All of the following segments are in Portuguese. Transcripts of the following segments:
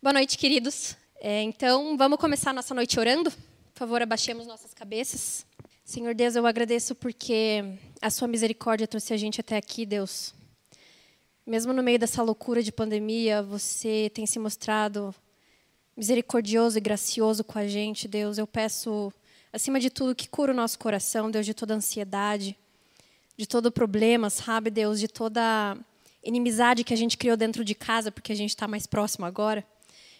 Boa noite, queridos. É, então, vamos começar nossa noite orando? Por favor, abaixemos nossas cabeças. Senhor Deus, eu agradeço porque a sua misericórdia trouxe a gente até aqui, Deus. Mesmo no meio dessa loucura de pandemia, você tem se mostrado misericordioso e gracioso com a gente, Deus. Eu peço, acima de tudo, que cura o nosso coração, Deus, de toda ansiedade, de todo problema, sabe, Deus, de toda inimizade que a gente criou dentro de casa, porque a gente está mais próximo agora.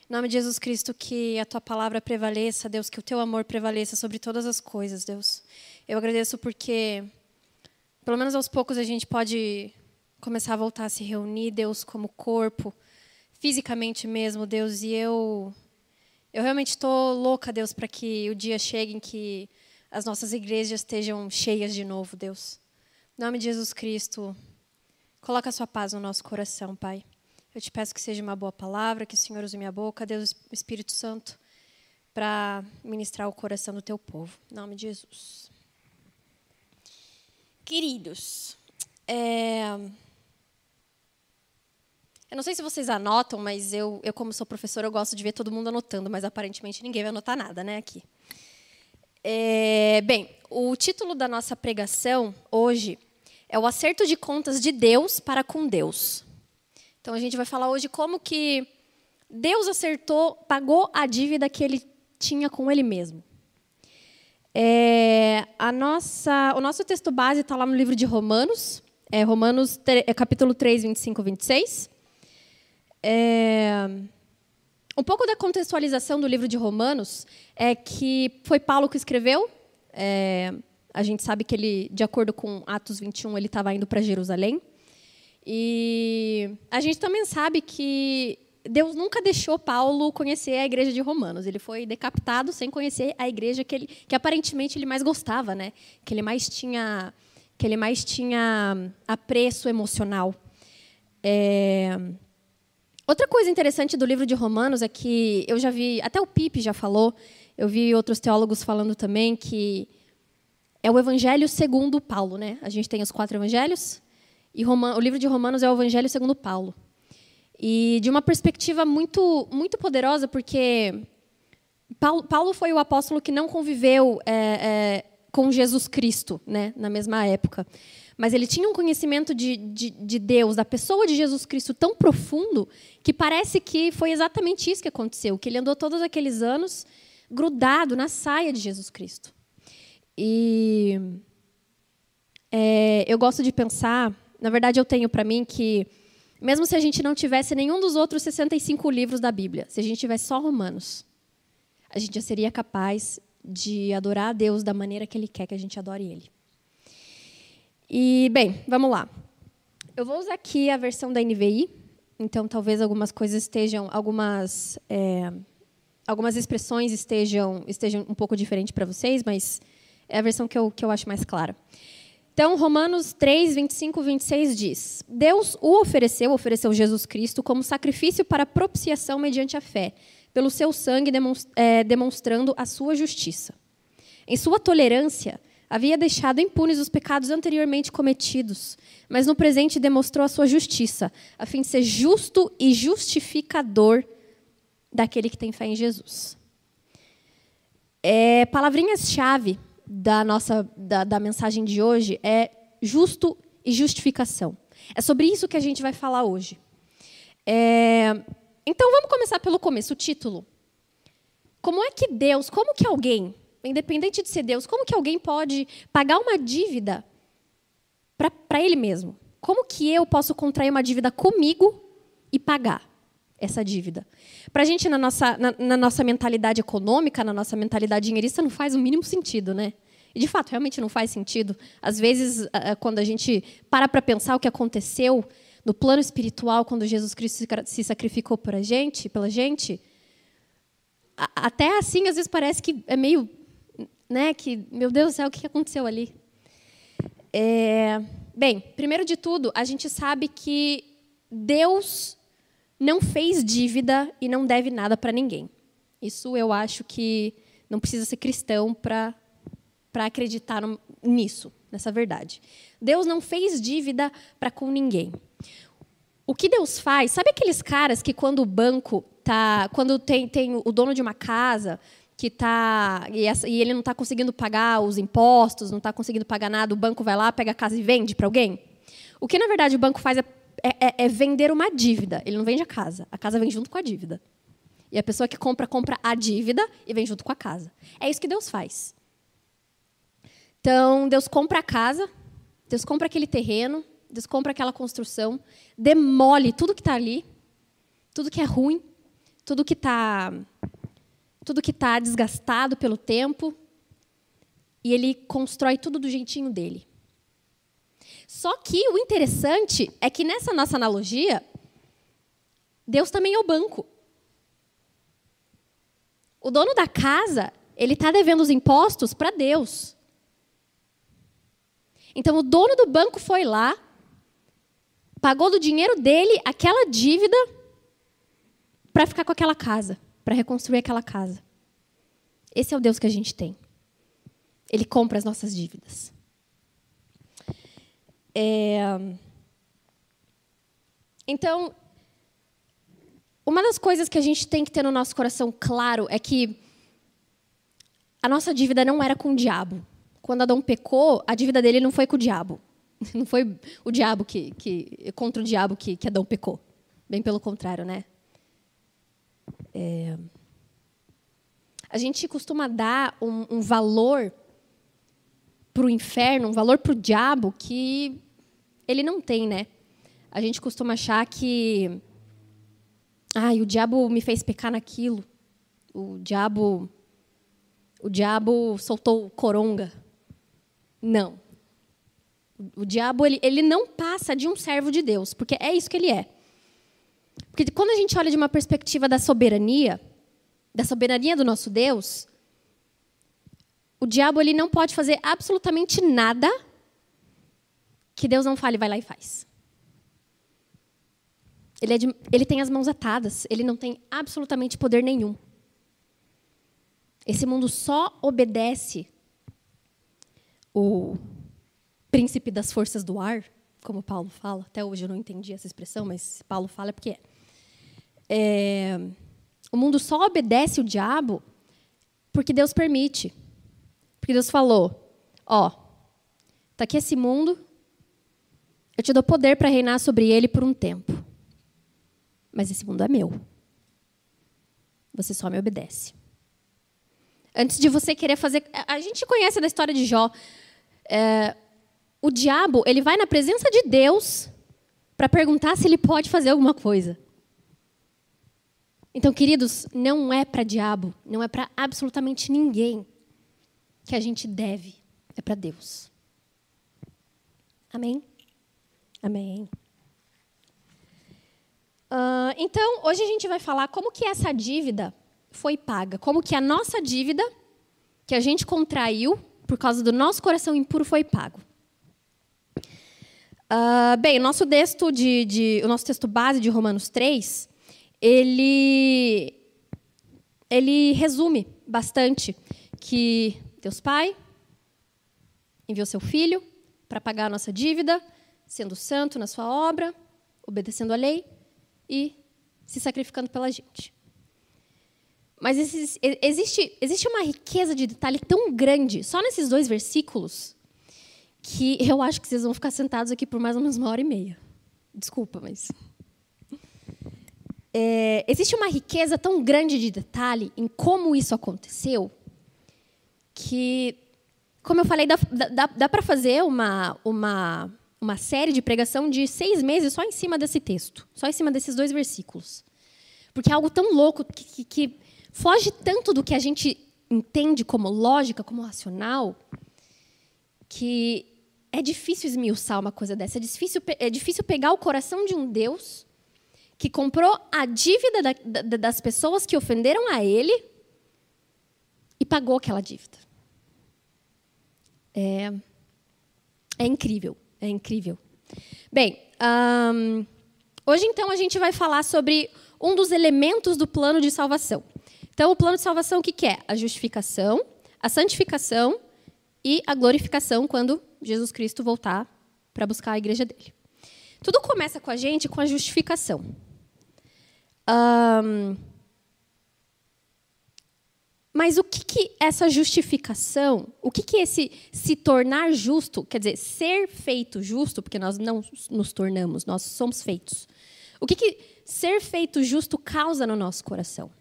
Em nome de Jesus Cristo, que a tua palavra prevaleça, Deus, que o teu amor prevaleça sobre todas as coisas, Deus. Eu agradeço porque, pelo menos aos poucos, a gente pode começar a voltar a se reunir, Deus, como corpo, fisicamente mesmo, Deus. E eu, eu realmente estou louca, Deus, para que o dia chegue em que as nossas igrejas estejam cheias de novo, Deus. Em nome de Jesus Cristo, coloca a sua paz no nosso coração, Pai. Eu te peço que seja uma boa palavra, que o Senhor use minha boca, Deus Espírito Santo, para ministrar o coração do teu povo. Em nome de Jesus. Queridos, é... eu não sei se vocês anotam, mas eu, eu, como sou professora, eu gosto de ver todo mundo anotando, mas aparentemente ninguém vai anotar nada, né, aqui. É... Bem, o título da nossa pregação hoje é o acerto de contas de Deus para com Deus. Então a gente vai falar hoje como que Deus acertou, pagou a dívida que ele tinha com ele mesmo. É, a nossa, o nosso texto base está lá no livro de Romanos, é Romanos é capítulo 3, 25 26. É, um pouco da contextualização do livro de Romanos é que foi Paulo que escreveu. É, a gente sabe que ele, de acordo com Atos 21, ele estava indo para Jerusalém. E a gente também sabe que Deus nunca deixou Paulo conhecer a igreja de Romanos. Ele foi decapitado sem conhecer a igreja que, ele, que aparentemente ele mais gostava, né? Que ele mais tinha, que ele mais tinha apreço emocional. É... Outra coisa interessante do livro de Romanos é que eu já vi, até o Pipe já falou, eu vi outros teólogos falando também que é o Evangelho segundo Paulo, né? A gente tem os quatro Evangelhos, e o livro de Romanos é o Evangelho segundo Paulo. E de uma perspectiva muito, muito poderosa, porque Paulo, Paulo foi o apóstolo que não conviveu é, é, com Jesus Cristo né, na mesma época. Mas ele tinha um conhecimento de, de, de, Deus, da pessoa de Jesus Cristo tão profundo, que parece que foi exatamente isso que aconteceu, que ele andou todos aqueles anos grudado na saia de Jesus Cristo. E é, eu gosto de pensar na verdade, eu tenho para mim que, mesmo se a gente não tivesse nenhum dos outros 65 livros da Bíblia, se a gente tivesse só Romanos, a gente já seria capaz de adorar a Deus da maneira que Ele quer que a gente adore Ele. E, bem, vamos lá. Eu vou usar aqui a versão da NVI, então talvez algumas coisas estejam, algumas, é, algumas expressões estejam, estejam um pouco diferentes para vocês, mas é a versão que eu, que eu acho mais clara. Então, Romanos 3, 25 26 diz: Deus o ofereceu, ofereceu Jesus Cristo como sacrifício para propiciação mediante a fé, pelo seu sangue é, demonstrando a sua justiça. Em sua tolerância, havia deixado impunes os pecados anteriormente cometidos, mas no presente demonstrou a sua justiça, a fim de ser justo e justificador daquele que tem fé em Jesus. É, Palavrinhas-chave da nossa da, da mensagem de hoje é justo e justificação. É sobre isso que a gente vai falar hoje. É, então vamos começar pelo começo, o título. Como é que Deus, como que alguém, independente de ser Deus, como que alguém pode pagar uma dívida para ele mesmo? Como que eu posso contrair uma dívida comigo e pagar essa dívida? Para a gente, na nossa, na, na, nossa mentalidade econômica, na nossa mentalidade dinheirista, não faz o mínimo sentido, né? E, de fato, realmente não faz sentido. Às vezes, quando a gente para para pensar o que aconteceu no plano espiritual, quando Jesus Cristo se sacrificou por a gente, pela gente, até assim, às vezes, parece que é meio... Né, que, meu Deus do céu, o que aconteceu ali? É, bem, primeiro de tudo, a gente sabe que Deus não fez dívida e não deve nada para ninguém. Isso eu acho que não precisa ser cristão para acreditar nisso, nessa verdade. Deus não fez dívida para com ninguém. O que Deus faz? Sabe aqueles caras que quando o banco tá, quando tem, tem o dono de uma casa que tá e, essa, e ele não está conseguindo pagar os impostos, não está conseguindo pagar nada, o banco vai lá, pega a casa e vende para alguém? O que na verdade o banco faz é, é, é vender uma dívida. Ele não vende a casa, a casa vem junto com a dívida. E a pessoa que compra compra a dívida e vem junto com a casa. É isso que Deus faz. Então Deus compra a casa, Deus compra aquele terreno, Deus compra aquela construção, demole tudo que está ali, tudo que é ruim, tudo que está tudo que está desgastado pelo tempo, e ele constrói tudo do jeitinho dele. Só que o interessante é que nessa nossa analogia, Deus também é o banco. O dono da casa, ele está devendo os impostos para Deus. Então o dono do banco foi lá, pagou do dinheiro dele aquela dívida para ficar com aquela casa, para reconstruir aquela casa. Esse é o Deus que a gente tem. Ele compra as nossas dívidas. É... Então, uma das coisas que a gente tem que ter no nosso coração claro é que a nossa dívida não era com o diabo. Quando Adão pecou, a dívida dele não foi com o diabo. Não foi o diabo que, que contra o diabo que, que Adão pecou. Bem pelo contrário, né? É... A gente costuma dar um, um valor para o inferno, um valor para o diabo que ele não tem, né? A gente costuma achar que, ah, o diabo me fez pecar naquilo, o diabo, o diabo soltou coronga. Não. O diabo ele, ele não passa de um servo de Deus, porque é isso que ele é. Porque quando a gente olha de uma perspectiva da soberania, da soberania do nosso Deus, o diabo ele não pode fazer absolutamente nada que Deus não fale, vai lá e faz. Ele, é de, ele tem as mãos atadas, ele não tem absolutamente poder nenhum. Esse mundo só obedece o príncipe das forças do ar, como Paulo fala. Até hoje eu não entendi essa expressão, mas Paulo fala é porque é. é o mundo só obedece o diabo porque Deus permite. Porque Deus falou: Ó, tá aqui esse mundo, eu te dou poder para reinar sobre ele por um tempo. Mas esse mundo é meu. Você só me obedece. Antes de você querer fazer. A gente conhece da história de Jó. É, o diabo, ele vai na presença de Deus para perguntar se ele pode fazer alguma coisa. Então, queridos, não é para diabo, não é para absolutamente ninguém que a gente deve, é para Deus. Amém? Amém. Uh, então, hoje a gente vai falar como que essa dívida foi paga, como que a nossa dívida que a gente contraiu por causa do nosso coração impuro foi pago. Uh, bem, o nosso texto de, de, o nosso texto base de Romanos 3, ele, ele resume bastante que Deus Pai enviou seu Filho para pagar a nossa dívida, sendo santo na sua obra, obedecendo a lei e se sacrificando pela gente. Mas existe, existe uma riqueza de detalhe tão grande, só nesses dois versículos, que eu acho que vocês vão ficar sentados aqui por mais ou menos uma hora e meia. Desculpa, mas. É, existe uma riqueza tão grande de detalhe em como isso aconteceu, que, como eu falei, dá, dá, dá para fazer uma, uma, uma série de pregação de seis meses só em cima desse texto, só em cima desses dois versículos. Porque é algo tão louco que, que, que foge tanto do que a gente entende como lógica, como racional, que é difícil esmiuçar uma coisa dessa. É difícil, é difícil pegar o coração de um Deus que comprou a dívida da, da, das pessoas que ofenderam a ele e pagou aquela dívida. É, é incrível, é incrível. Bem, hoje então a gente vai falar sobre um dos elementos do plano de salvação. Então, o plano de salvação, o que, é? A justificação, a santificação e a glorificação quando Jesus Cristo voltar para buscar a igreja dele. Tudo começa com a gente com a justificação. Um, mas o que, que essa justificação, o que, que esse se tornar justo, quer dizer, ser feito justo, porque nós não nos tornamos, nós somos feitos. O que, que ser feito justo causa no nosso coração?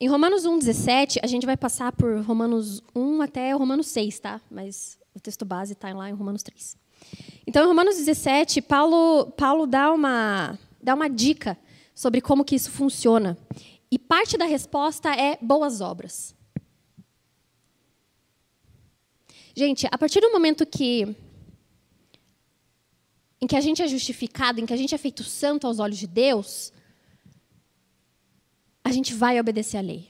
Em Romanos 1,17, a gente vai passar por Romanos 1 até Romanos 6, tá? Mas o texto base está lá em Romanos 3. Então, em Romanos 17, Paulo, Paulo dá, uma, dá uma dica sobre como que isso funciona. E parte da resposta é boas obras. Gente, a partir do momento que em que a gente é justificado, em que a gente é feito santo aos olhos de Deus, a gente vai obedecer à lei.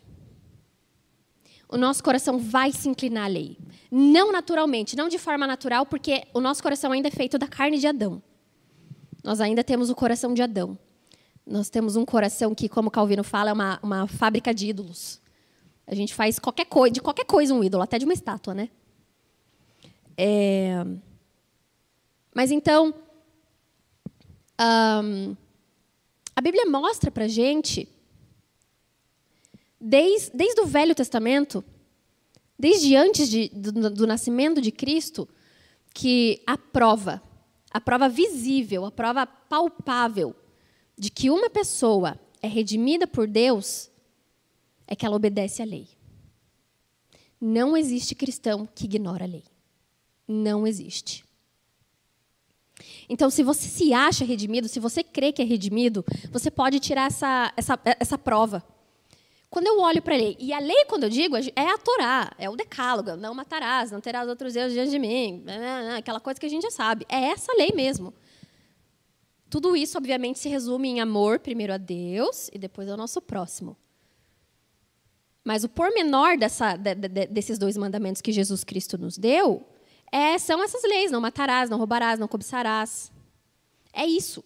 O nosso coração vai se inclinar à lei. Não naturalmente, não de forma natural, porque o nosso coração ainda é feito da carne de Adão. Nós ainda temos o coração de Adão. Nós temos um coração que, como Calvino fala, é uma, uma fábrica de ídolos. A gente faz qualquer coisa, de qualquer coisa um ídolo, até de uma estátua, né? É... Mas então, um, a Bíblia mostra para gente desde, desde o Velho Testamento, desde antes de, do, do nascimento de Cristo, que a prova, a prova visível, a prova palpável de que uma pessoa é redimida por Deus é que ela obedece à lei. Não existe cristão que ignora a lei. Não existe. Então, se você se acha redimido, se você crê que é redimido, você pode tirar essa, essa, essa prova. Quando eu olho para a lei, e a lei, quando eu digo, é a Torá, é o decálogo, não matarás, não terás outros deuses diante de mim, né, né, né, aquela coisa que a gente já sabe. É essa lei mesmo. Tudo isso, obviamente, se resume em amor, primeiro a Deus e depois ao nosso próximo. Mas o pormenor dessa, de, de, desses dois mandamentos que Jesus Cristo nos deu é, são essas leis: não matarás, não roubarás, não cobiçarás. É isso.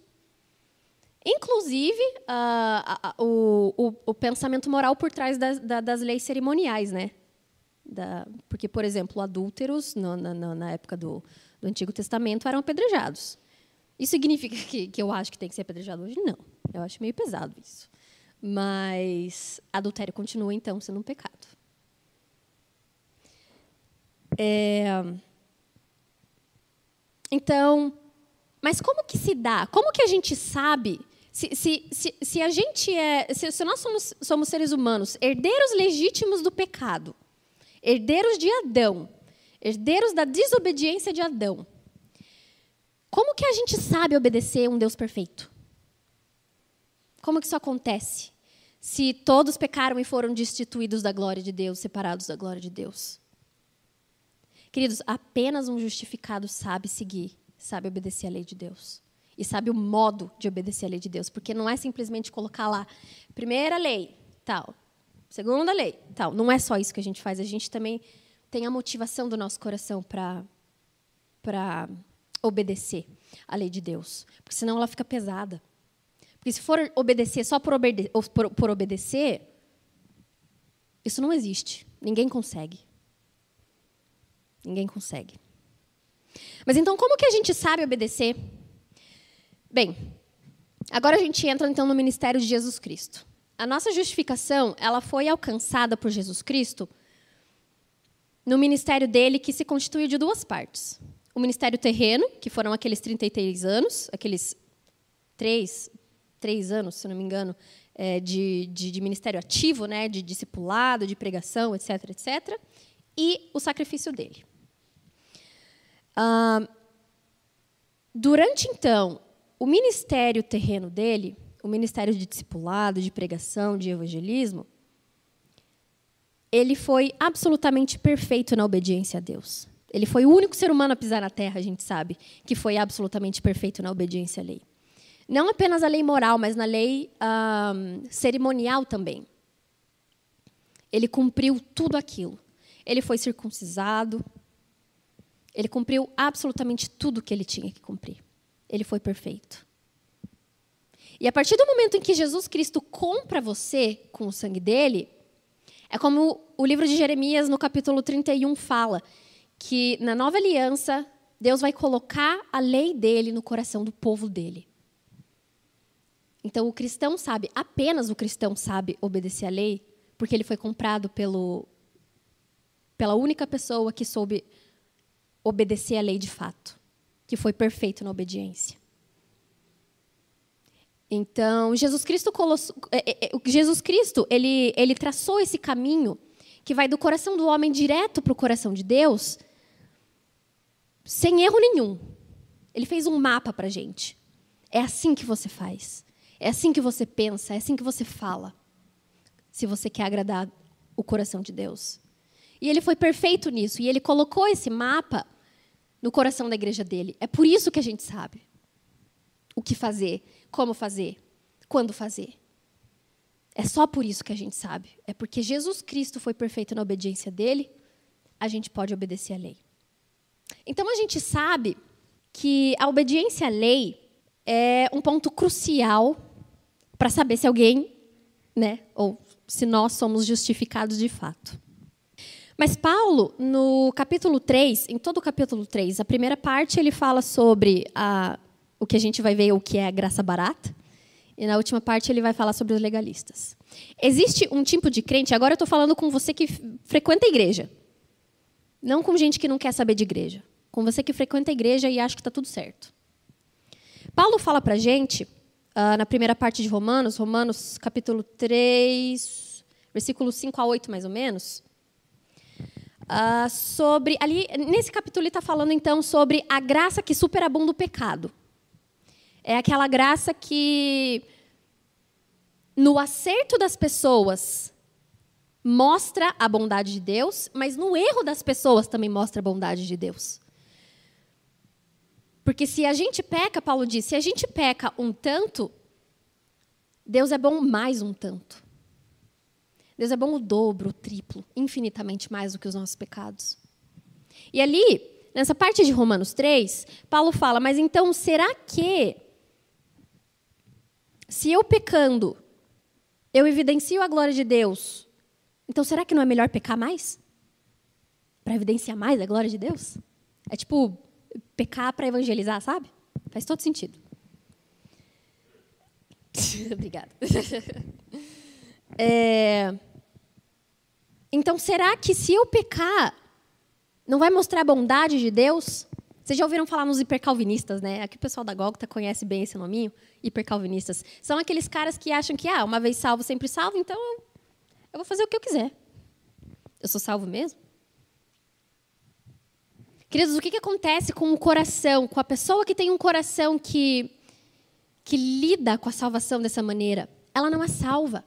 Inclusive, uh, o, o, pensamento moral por trás das, das leis cerimoniais, né? Da, porque, por exemplo, adúlteros, no, na, na, época do, do, Antigo Testamento, eram apedrejados. Isso significa que, que eu acho que tem que ser apedrejado hoje? Não. Eu acho meio pesado isso. Mas adultério continua, então, sendo um pecado. É... Então, mas como que se dá? Como que a gente sabe se, se, se, se a gente é. Se, se nós somos, somos seres humanos, herdeiros legítimos do pecado, herdeiros de Adão, herdeiros da desobediência de Adão, como que a gente sabe obedecer um Deus perfeito? Como que isso acontece? Se todos pecaram e foram destituídos da glória de Deus, separados da glória de Deus. Queridos, apenas um justificado sabe seguir, sabe obedecer à lei de Deus e sabe o modo de obedecer à lei de Deus, porque não é simplesmente colocar lá primeira lei, tal, segunda lei, tal. Não é só isso que a gente faz, a gente também tem a motivação do nosso coração para para obedecer à lei de Deus, porque senão ela fica pesada. Porque se for obedecer só por, obede por, por obedecer, isso não existe. Ninguém consegue. Ninguém consegue. Mas então, como que a gente sabe obedecer? Bem, agora a gente entra então no ministério de Jesus Cristo. A nossa justificação, ela foi alcançada por Jesus Cristo no ministério dele que se constitui de duas partes. O ministério terreno, que foram aqueles 33 anos, aqueles três, três anos, se não me engano, é, de, de, de, ministério ativo, né, de discipulado, de pregação, etc., etc., e o sacrifício dele. Ah, durante, então, o ministério terreno dele, o ministério de discipulado, de pregação, de evangelismo, ele foi absolutamente perfeito na obediência a Deus. Ele foi o único ser humano a pisar na terra, a gente sabe, que foi absolutamente perfeito na obediência à lei. Não apenas a lei moral, mas na lei um, cerimonial também. Ele cumpriu tudo aquilo. Ele foi circuncisado. Ele cumpriu absolutamente tudo que ele tinha que cumprir ele foi perfeito. E a partir do momento em que Jesus Cristo compra você com o sangue dele, é como o livro de Jeremias, no capítulo 31, fala, que na nova aliança, Deus vai colocar a lei dele no coração do povo dele. Então o cristão sabe, apenas o cristão sabe obedecer à lei, porque ele foi comprado pelo, pela única pessoa que soube obedecer à lei de fato, que foi perfeito na obediência. Então, Jesus Cristo, é, é, é, Jesus Cristo ele, ele traçou esse caminho que vai do coração do homem direto para o coração de Deus, sem erro nenhum. Ele fez um mapa para a gente. É assim que você faz. É assim que você pensa. É assim que você fala. Se você quer agradar o coração de Deus. E ele foi perfeito nisso. E ele colocou esse mapa no coração da igreja dele. É por isso que a gente sabe o que fazer como fazer, quando fazer. É só por isso que a gente sabe. É porque Jesus Cristo foi perfeito na obediência dele, a gente pode obedecer à lei. Então a gente sabe que a obediência à lei é um ponto crucial para saber se alguém, né, ou se nós somos justificados de fato. Mas Paulo, no capítulo 3, em todo o capítulo 3, a primeira parte ele fala sobre a o que a gente vai ver o que é a graça barata. E na última parte ele vai falar sobre os legalistas. Existe um tipo de crente, agora eu estou falando com você que frequenta a igreja. Não com gente que não quer saber de igreja. Com você que frequenta a igreja e acha que está tudo certo. Paulo fala para gente, uh, na primeira parte de Romanos, Romanos capítulo 3, versículos 5 a 8 mais ou menos, uh, sobre. Ali, nesse capítulo ele está falando então sobre a graça que superabunda o pecado. É aquela graça que, no acerto das pessoas, mostra a bondade de Deus, mas no erro das pessoas também mostra a bondade de Deus. Porque se a gente peca, Paulo diz, se a gente peca um tanto, Deus é bom mais um tanto. Deus é bom o dobro, o triplo, infinitamente mais do que os nossos pecados. E ali, nessa parte de Romanos 3, Paulo fala: Mas então, será que se eu pecando, eu evidencio a glória de Deus, então será que não é melhor pecar mais? Para evidenciar mais a glória de Deus? É tipo pecar para evangelizar, sabe? Faz todo sentido. Obrigada. é... Então, será que se eu pecar, não vai mostrar a bondade de Deus? Vocês já ouviram falar nos hipercalvinistas, né? Aqui o pessoal da Gólgota conhece bem esse nominho, hipercalvinistas. São aqueles caras que acham que, ah, uma vez salvo, sempre salvo, então eu, eu vou fazer o que eu quiser. Eu sou salvo mesmo? Queridos, o que, que acontece com o coração, com a pessoa que tem um coração que, que lida com a salvação dessa maneira? Ela não é salva.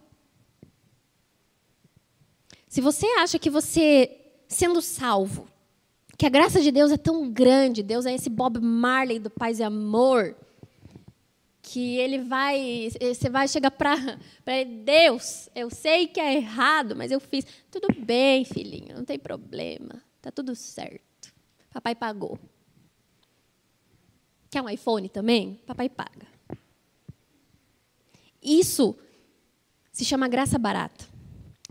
Se você acha que você, sendo salvo, que a graça de Deus é tão grande, Deus é esse Bob Marley do Paz e Amor, que ele vai, você vai chegar para Deus, eu sei que é errado, mas eu fiz. Tudo bem, filhinho, não tem problema, tá tudo certo. Papai pagou. Quer um iPhone também? Papai paga. Isso se chama graça barata.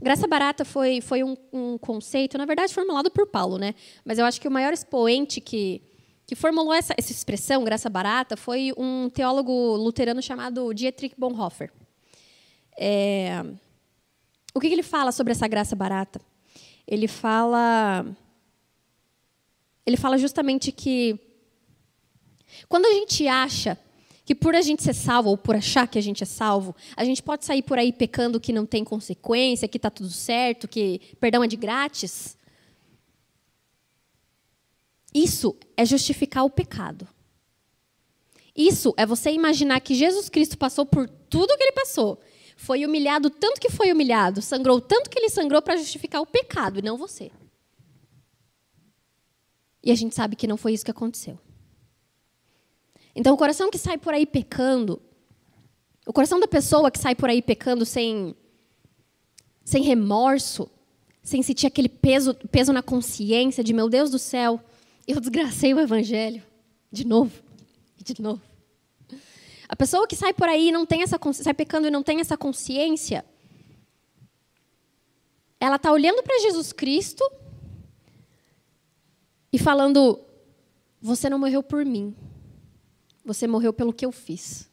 Graça barata foi, foi um, um, conceito, na verdade, formulado por Paulo, né? Mas eu acho que o maior expoente que, que formulou essa, essa expressão, graça barata, foi um teólogo luterano chamado Dietrich Bonhoeffer. É, o que, que ele fala sobre essa graça barata? Ele fala, ele fala justamente que quando a gente acha que por a gente ser salvo ou por achar que a gente é salvo, a gente pode sair por aí pecando que não tem consequência, que está tudo certo, que perdão é de grátis. Isso é justificar o pecado. Isso é você imaginar que Jesus Cristo passou por tudo que ele passou, foi humilhado tanto que foi humilhado, sangrou tanto que ele sangrou para justificar o pecado e não você. E a gente sabe que não foi isso que aconteceu. Então, o coração que sai por aí pecando, o coração da pessoa que sai por aí pecando sem, sem remorso, sem sentir aquele peso, peso na consciência de, meu Deus do céu, eu desgracei o evangelho. De novo, de novo. A pessoa que sai por aí não tem essa sai pecando e não tem essa consciência, ela está olhando para Jesus Cristo e falando: Você não morreu por mim. Você morreu pelo que eu fiz.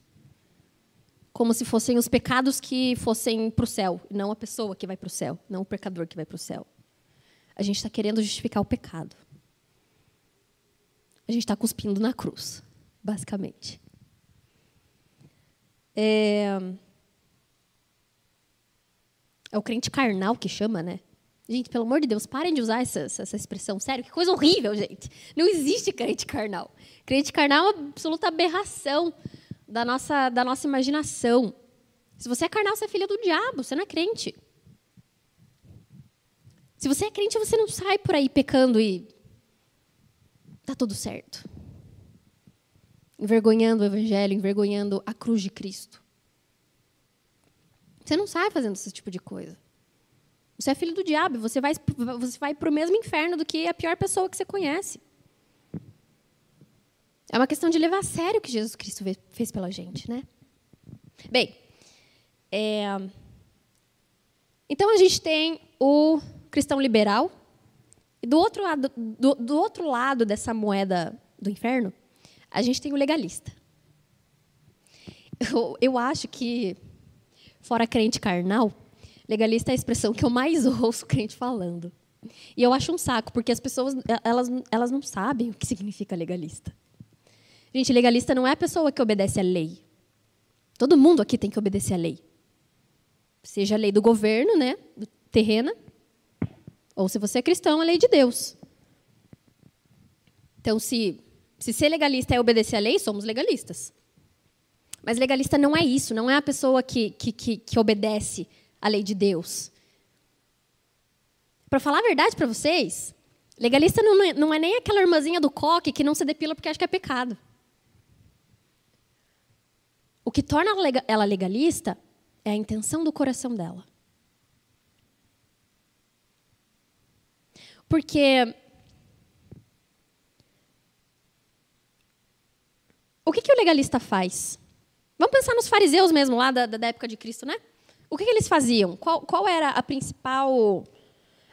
Como se fossem os pecados que fossem para o céu, não a pessoa que vai para o céu, não o pecador que vai para o céu. A gente está querendo justificar o pecado. A gente está cuspindo na cruz, basicamente. É... é o crente carnal que chama, né? Gente, pelo amor de Deus, parem de usar essa, essa, expressão. Sério, que coisa horrível, gente. Não existe crente carnal. Crente carnal é uma absoluta aberração da nossa, da nossa imaginação. Se você é carnal, você é filho do diabo, você não é crente. Se você é crente, você não sai por aí pecando e tá tudo certo. Envergonhando o evangelho, envergonhando a cruz de Cristo. Você não sai fazendo esse tipo de coisa. Você é filho do diabo, você vai, você vai para o mesmo inferno do que a pior pessoa que você conhece. É uma questão de levar a sério o que Jesus Cristo fez pela gente, né? Bem, é... então a gente tem o cristão liberal e do outro lado, do, do outro lado dessa moeda do inferno, a gente tem o legalista. Eu, eu acho que fora crente carnal, Legalista é a expressão que eu mais ouço crente falando. E eu acho um saco, porque as pessoas elas, elas não sabem o que significa legalista. Gente, legalista não é a pessoa que obedece à lei. Todo mundo aqui tem que obedecer à lei. Seja a lei do governo, né, terrena, ou se você é cristão, a lei de Deus. Então, se, se ser legalista é obedecer à lei, somos legalistas. Mas legalista não é isso, não é a pessoa que, que, que, que obedece a lei de Deus. Para falar a verdade para vocês, legalista não é, não é nem aquela irmãzinha do coque que não se depila porque acha que é pecado. O que torna ela legalista é a intenção do coração dela. Porque o que, que o legalista faz? Vamos pensar nos fariseus mesmo, lá da, da época de Cristo, né? O que, que eles faziam? Qual, qual era a principal,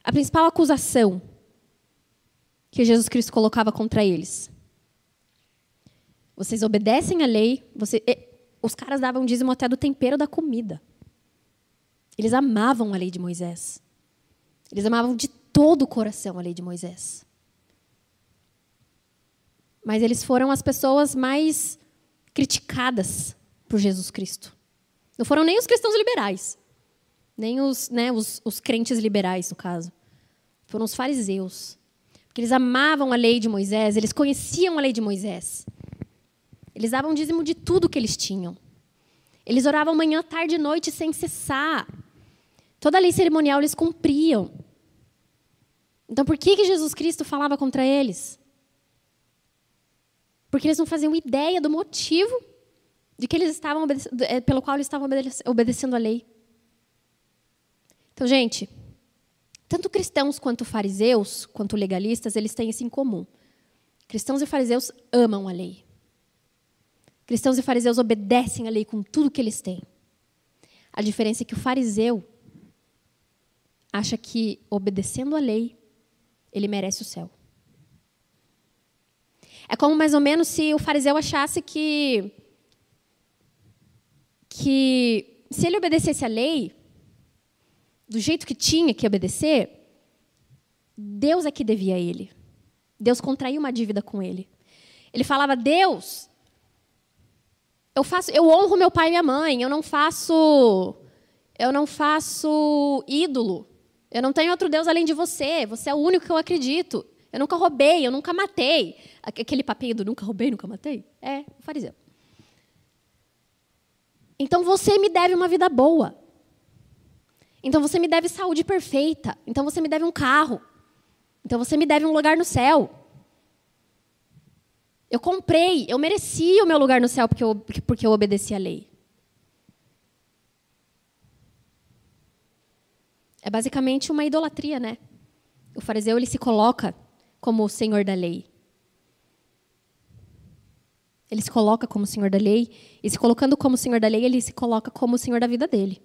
a principal acusação que Jesus Cristo colocava contra eles? Vocês obedecem à lei, os caras davam dízimo até do tempero da comida. Eles amavam a lei de Moisés. Eles amavam de todo o coração a lei de Moisés. Mas eles foram as pessoas mais criticadas por Jesus Cristo. Não foram nem os cristãos liberais, nem os, né, os, os crentes liberais, no caso. Foram os fariseus. Porque eles amavam a lei de Moisés, eles conheciam a lei de Moisés. Eles davam dízimo de tudo que eles tinham. Eles oravam manhã, tarde e noite sem cessar. Toda a lei cerimonial eles cumpriam. Então por que, que Jesus Cristo falava contra eles? Porque eles não faziam ideia do motivo de que eles estavam é, pelo qual eles estavam obedecendo a lei. Então, gente, tanto cristãos quanto fariseus, quanto legalistas, eles têm isso em comum. Cristãos e fariseus amam a lei. Cristãos e fariseus obedecem a lei com tudo que eles têm. A diferença é que o fariseu acha que obedecendo a lei, ele merece o céu. É como mais ou menos se o fariseu achasse que que se ele obedecesse a lei, do jeito que tinha que obedecer, Deus é que devia a ele. Deus contraiu uma dívida com ele. Ele falava: Deus, eu faço, eu honro meu pai e minha mãe. Eu não faço, eu não faço ídolo. Eu não tenho outro Deus além de você. Você é o único que eu acredito. Eu nunca roubei, eu nunca matei. Aquele papinho do nunca roubei, nunca matei. É o fariseu. Então você me deve uma vida boa. Então você me deve saúde perfeita. Então você me deve um carro. Então você me deve um lugar no céu. Eu comprei, eu mereci o meu lugar no céu porque eu, porque eu obedeci à lei. É basicamente uma idolatria, né? O fariseu ele se coloca como o senhor da lei. Ele se coloca como senhor da lei, e se colocando como senhor da lei, ele se coloca como senhor da vida dele.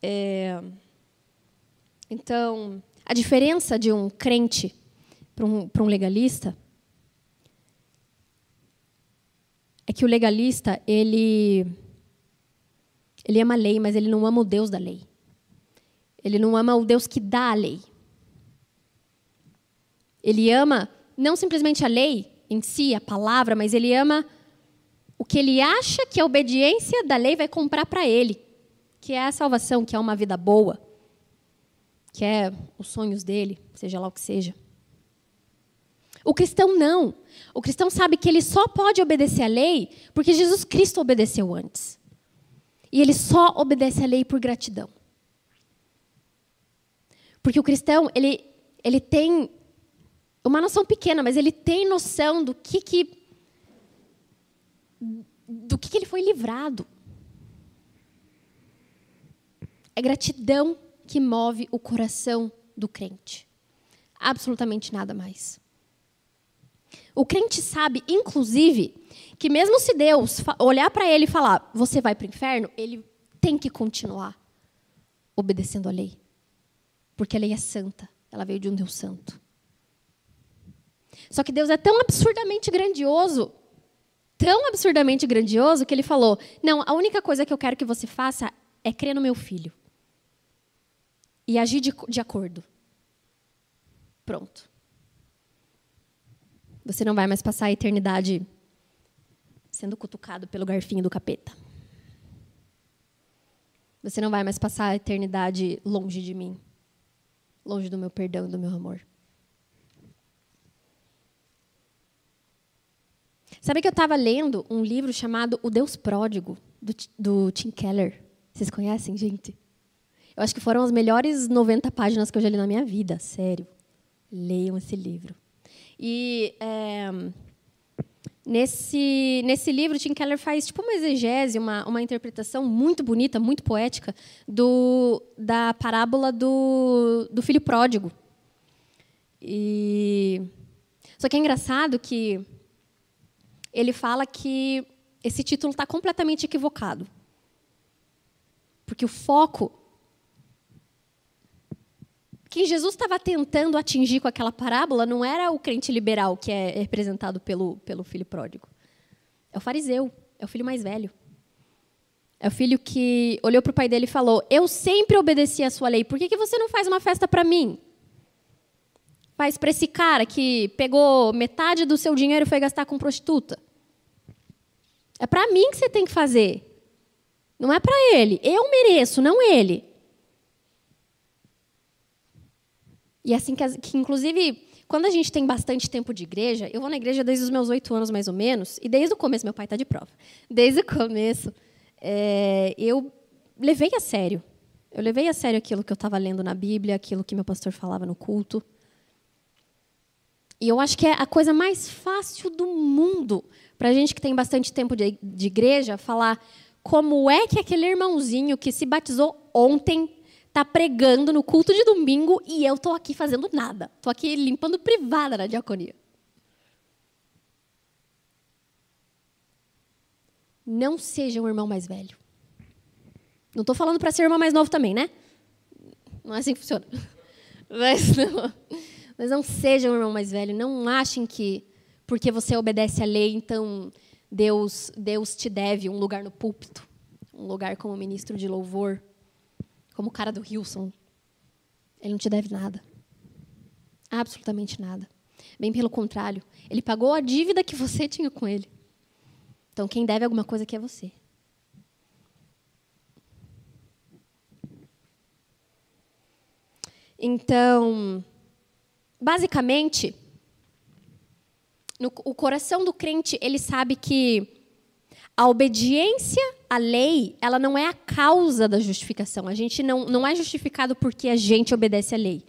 É... Então, a diferença de um crente para um, um legalista é que o legalista, ele, ele ama a lei, mas ele não ama o Deus da lei. Ele não ama o Deus que dá a lei. Ele ama não simplesmente a lei em si, a palavra, mas ele ama o que ele acha que a obediência da lei vai comprar para ele, que é a salvação, que é uma vida boa, que é os sonhos dele, seja lá o que seja. O cristão não. O cristão sabe que ele só pode obedecer à lei porque Jesus Cristo obedeceu antes. E ele só obedece à lei por gratidão. Porque o cristão, ele, ele tem uma noção pequena, mas ele tem noção do que, que do que, que ele foi livrado. É gratidão que move o coração do crente. Absolutamente nada mais. O crente sabe, inclusive, que mesmo se Deus olhar para ele e falar, você vai para o inferno, ele tem que continuar obedecendo a lei. Porque a lei é santa, ela veio de um Deus santo. Só que Deus é tão absurdamente grandioso, tão absurdamente grandioso, que ele falou: Não, a única coisa que eu quero que você faça é crer no meu filho. E agir de, de acordo. Pronto. Você não vai mais passar a eternidade sendo cutucado pelo garfinho do capeta. Você não vai mais passar a eternidade longe de mim, longe do meu perdão e do meu amor. Sabe que eu estava lendo um livro chamado O Deus Pródigo, do, do Tim Keller. Vocês conhecem, gente? Eu acho que foram as melhores 90 páginas que eu já li na minha vida, sério. Leiam esse livro. E é, nesse, nesse livro, Tim Keller faz tipo uma exegese, uma, uma interpretação muito bonita, muito poética, do, da parábola do, do filho pródigo. E, só que é engraçado que ele fala que esse título está completamente equivocado. Porque o foco quem Jesus estava tentando atingir com aquela parábola não era o crente liberal que é representado pelo, pelo filho pródigo. É o fariseu, é o filho mais velho. É o filho que olhou para o pai dele e falou: Eu sempre obedeci a sua lei, por que, que você não faz uma festa para mim? Faz para esse cara que pegou metade do seu dinheiro e foi gastar com prostituta. É para mim que você tem que fazer. Não é para ele. Eu mereço, não ele. E assim que, que, inclusive, quando a gente tem bastante tempo de igreja, eu vou na igreja desde os meus oito anos, mais ou menos, e desde o começo, meu pai está de prova, desde o começo, é, eu levei a sério. Eu levei a sério aquilo que eu estava lendo na Bíblia, aquilo que meu pastor falava no culto. E eu acho que é a coisa mais fácil do mundo para a gente que tem bastante tempo de, de igreja falar como é que aquele irmãozinho que se batizou ontem está pregando no culto de domingo e eu estou aqui fazendo nada. Estou aqui limpando privada na diaconia. Não seja um irmão mais velho. Não estou falando para ser irmão mais novo também, né? Não é assim que funciona. Mas não, mas não seja um irmão mais velho. Não achem que porque você obedece à lei, então Deus, Deus te deve um lugar no púlpito, um lugar como ministro de louvor como o cara do Wilson. Ele não te deve nada. Absolutamente nada. Bem pelo contrário, ele pagou a dívida que você tinha com ele. Então, quem deve alguma coisa aqui é você. Então, basicamente, no, o coração do crente, ele sabe que a obediência à lei, ela não é a causa da justificação. A gente não, não é justificado porque a gente obedece à lei.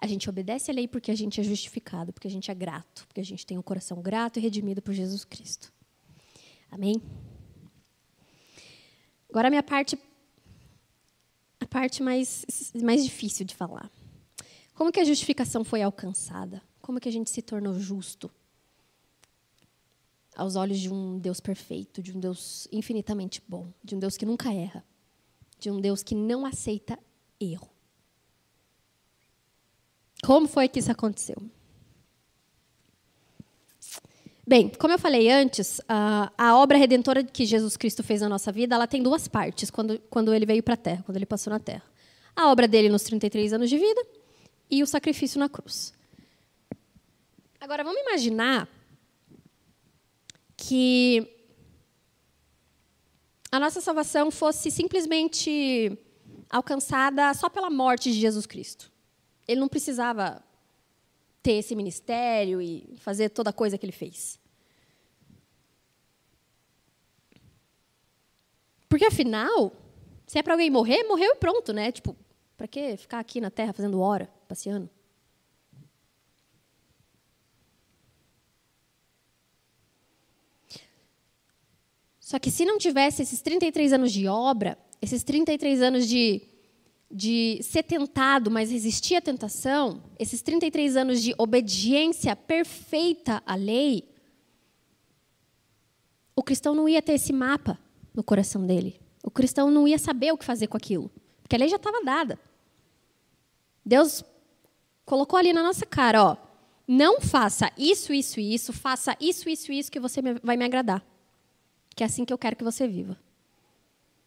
A gente obedece à lei porque a gente é justificado, porque a gente é grato, porque a gente tem um coração grato e redimido por Jesus Cristo. Amém? Agora a minha parte, a parte mais, mais difícil de falar. Como que a justificação foi alcançada? Como que a gente se tornou justo? Aos olhos de um Deus perfeito, de um Deus infinitamente bom, de um Deus que nunca erra, de um Deus que não aceita erro. Como foi que isso aconteceu? Bem, como eu falei antes, a, obra redentora que Jesus Cristo fez na nossa vida, ela tem duas partes quando, quando ele veio para a Terra, quando ele passou na Terra. A obra dele nos 33 anos de vida e o sacrifício na cruz. Agora, vamos imaginar que a nossa salvação fosse simplesmente alcançada só pela morte de Jesus Cristo. Ele não precisava ter esse ministério e fazer toda a coisa que ele fez. Porque afinal, se é para alguém morrer, morreu e pronto, né? Tipo, para que ficar aqui na Terra fazendo hora, passeando? Só que se não tivesse esses 33 anos de obra, esses 33 anos de de ser tentado, mas resistir à tentação, esses 33 anos de obediência perfeita à lei, o cristão não ia ter esse mapa no coração dele. O cristão não ia saber o que fazer com aquilo, porque a lei já estava dada. Deus colocou ali na nossa cara, ó, não faça isso, isso isso, faça isso, isso isso que você vai me agradar. Que é assim que eu quero que você viva.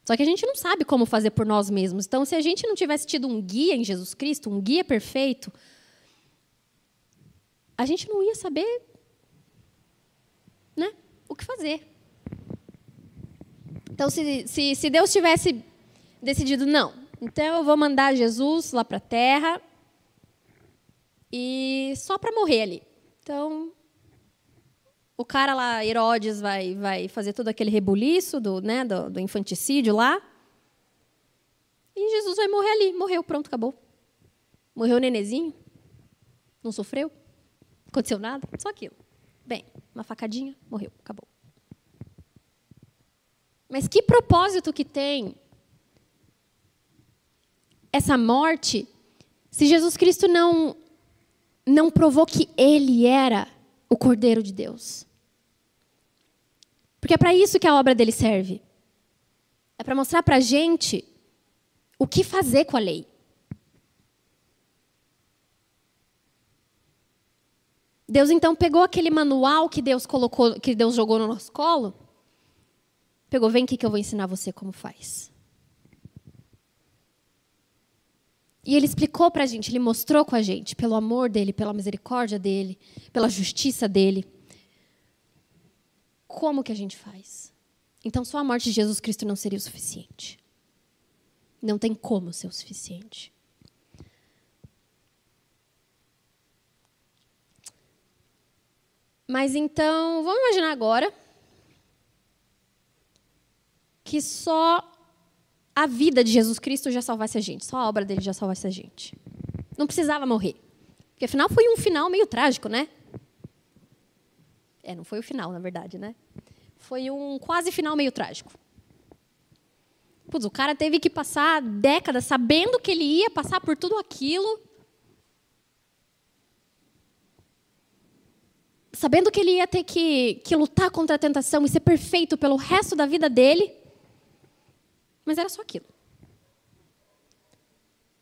Só que a gente não sabe como fazer por nós mesmos. Então, se a gente não tivesse tido um guia em Jesus Cristo, um guia perfeito, a gente não ia saber né, o que fazer. Então, se, se, se Deus tivesse decidido, não, então eu vou mandar Jesus lá para a terra e só para morrer ali. Então, o cara lá, Herodes, vai, vai fazer todo aquele rebuliço do, né, do, do infanticídio lá. E Jesus vai morrer ali. Morreu, pronto, acabou. Morreu o nenezinho. Não sofreu. Aconteceu nada. Só aquilo. Bem, uma facadinha, morreu, acabou. Mas que propósito que tem essa morte se Jesus Cristo não não provou que ele era o Cordeiro de Deus? Porque é para isso que a obra dele serve. É para mostrar para a gente o que fazer com a lei. Deus então pegou aquele manual que Deus colocou, que Deus jogou no nosso colo, pegou, vem aqui que eu vou ensinar você como faz. E ele explicou para a gente, ele mostrou com a gente, pelo amor dele, pela misericórdia dele, pela justiça dele como que a gente faz? Então, só a morte de Jesus Cristo não seria o suficiente. Não tem como ser o suficiente. Mas então, vamos imaginar agora que só a vida de Jesus Cristo já salvasse a gente, só a obra dele já salvasse a gente. Não precisava morrer. Porque afinal foi um final meio trágico, né? É, não foi o final, na verdade, né? Foi um quase final meio trágico. Putz, o cara teve que passar décadas sabendo que ele ia passar por tudo aquilo. Sabendo que ele ia ter que, que lutar contra a tentação e ser perfeito pelo resto da vida dele. Mas era só aquilo.